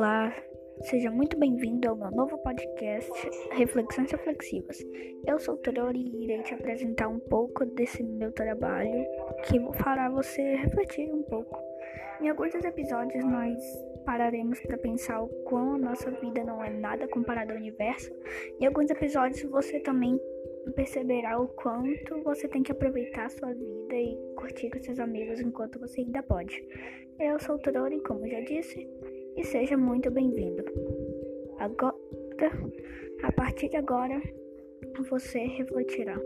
Olá, seja muito bem-vindo ao meu novo podcast Reflexões Reflexivas. Eu sou Tori e irei te apresentar um pouco desse meu trabalho que fará você refletir um pouco. Em alguns episódios nós pararemos para pensar o quão a nossa vida não é nada comparado ao universo. Em alguns episódios você também perceberá o quanto você tem que aproveitar a sua vida e curtir com seus amigos enquanto você ainda pode. Eu sou Tori, como já disse, e seja muito bem-vindo. Agora, a partir de agora, você refletirá.